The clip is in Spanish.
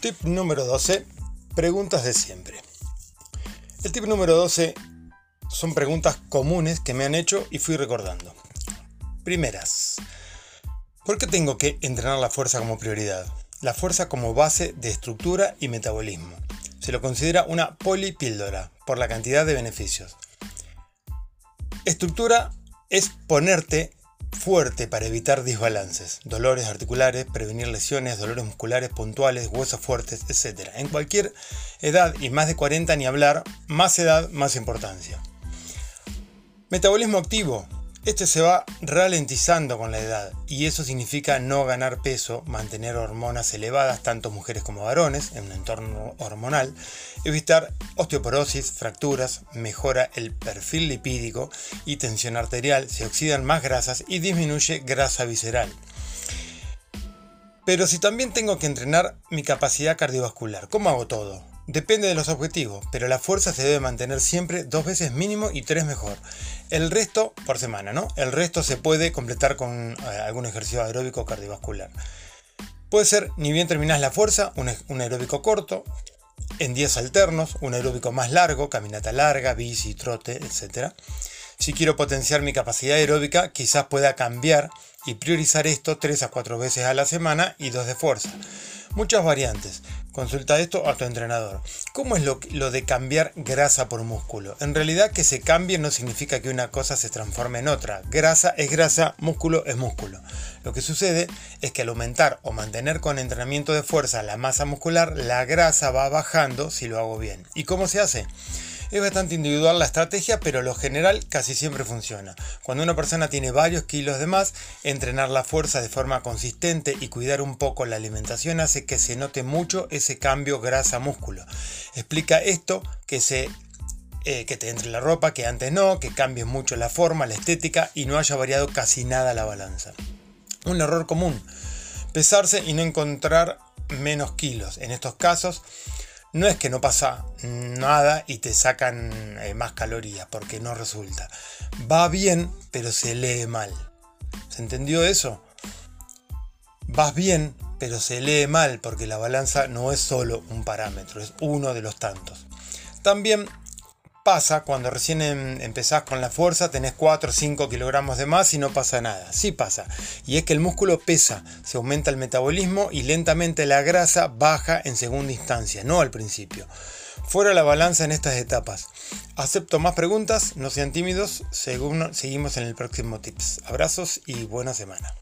Tip número 12. Preguntas de siempre. El tip número 12 son preguntas comunes que me han hecho y fui recordando. Primeras. ¿Por qué tengo que entrenar la fuerza como prioridad? La fuerza como base de estructura y metabolismo. Se lo considera una polipíldora por la cantidad de beneficios. Estructura es ponerte fuerte para evitar desbalances, dolores articulares, prevenir lesiones, dolores musculares puntuales, huesos fuertes, etc. En cualquier edad y más de 40 ni hablar, más edad, más importancia. Metabolismo activo este se va ralentizando con la edad y eso significa no ganar peso, mantener hormonas elevadas, tanto mujeres como varones, en un entorno hormonal, evitar osteoporosis, fracturas, mejora el perfil lipídico y tensión arterial, se oxidan más grasas y disminuye grasa visceral. Pero si también tengo que entrenar mi capacidad cardiovascular, ¿cómo hago todo? Depende de los objetivos, pero la fuerza se debe mantener siempre dos veces mínimo y tres mejor. El resto por semana, ¿no? El resto se puede completar con eh, algún ejercicio aeróbico cardiovascular. Puede ser, ni bien terminas la fuerza, un, aeróbico corto, en días alternos, un aeróbico más largo, caminata larga, bici, trote, etc. Si quiero potenciar mi capacidad aeróbica, quizás pueda cambiar y priorizar esto 3 a 4 veces a la semana y 2 de fuerza. Muchas variantes. Consulta esto a tu entrenador. ¿Cómo es lo, de cambiar grasa por músculo? En realidad que se cambie no significa que una cosa se transforme en otra. Grasa es grasa, músculo es músculo. Lo que sucede es que al aumentar o mantener con entrenamiento de fuerza la masa muscular, la grasa va bajando si lo hago bien. ¿Y cómo se hace? Es bastante individual la estrategia, pero lo general casi siempre funciona. Cuando una persona tiene varios kilos de más, entrenar la fuerza de forma consistente y cuidar un poco la alimentación hace que se note mucho ese cambio grasa-músculo. Explica esto que se eh, que te entre la ropa, que antes no, que cambie mucho la forma, la estética y no haya variado casi nada la balanza. Un error común, pesarse y no encontrar menos kilos. En estos casos, no es que no pasa nada y te sacan eh, más calorías, porque no resulta. Va bien, pero se lee mal. ¿Se entendió eso? Vas bien, pero se lee mal, porque la balanza no es solo un parámetro, es uno de los tantos. También pasa cuando recién em, empezás con la fuerza, tenés 4 o 5 kilogramos de más y no pasa nada. Sí pasa. Y es que el músculo pesa, se aumenta el metabolismo y lentamente la grasa baja en segunda instancia, no al principio. Fuera la balanza en estas etapas. Acepto más preguntas, no sean tímidos, seguimos en el próximo tips. Abrazos y buena semana.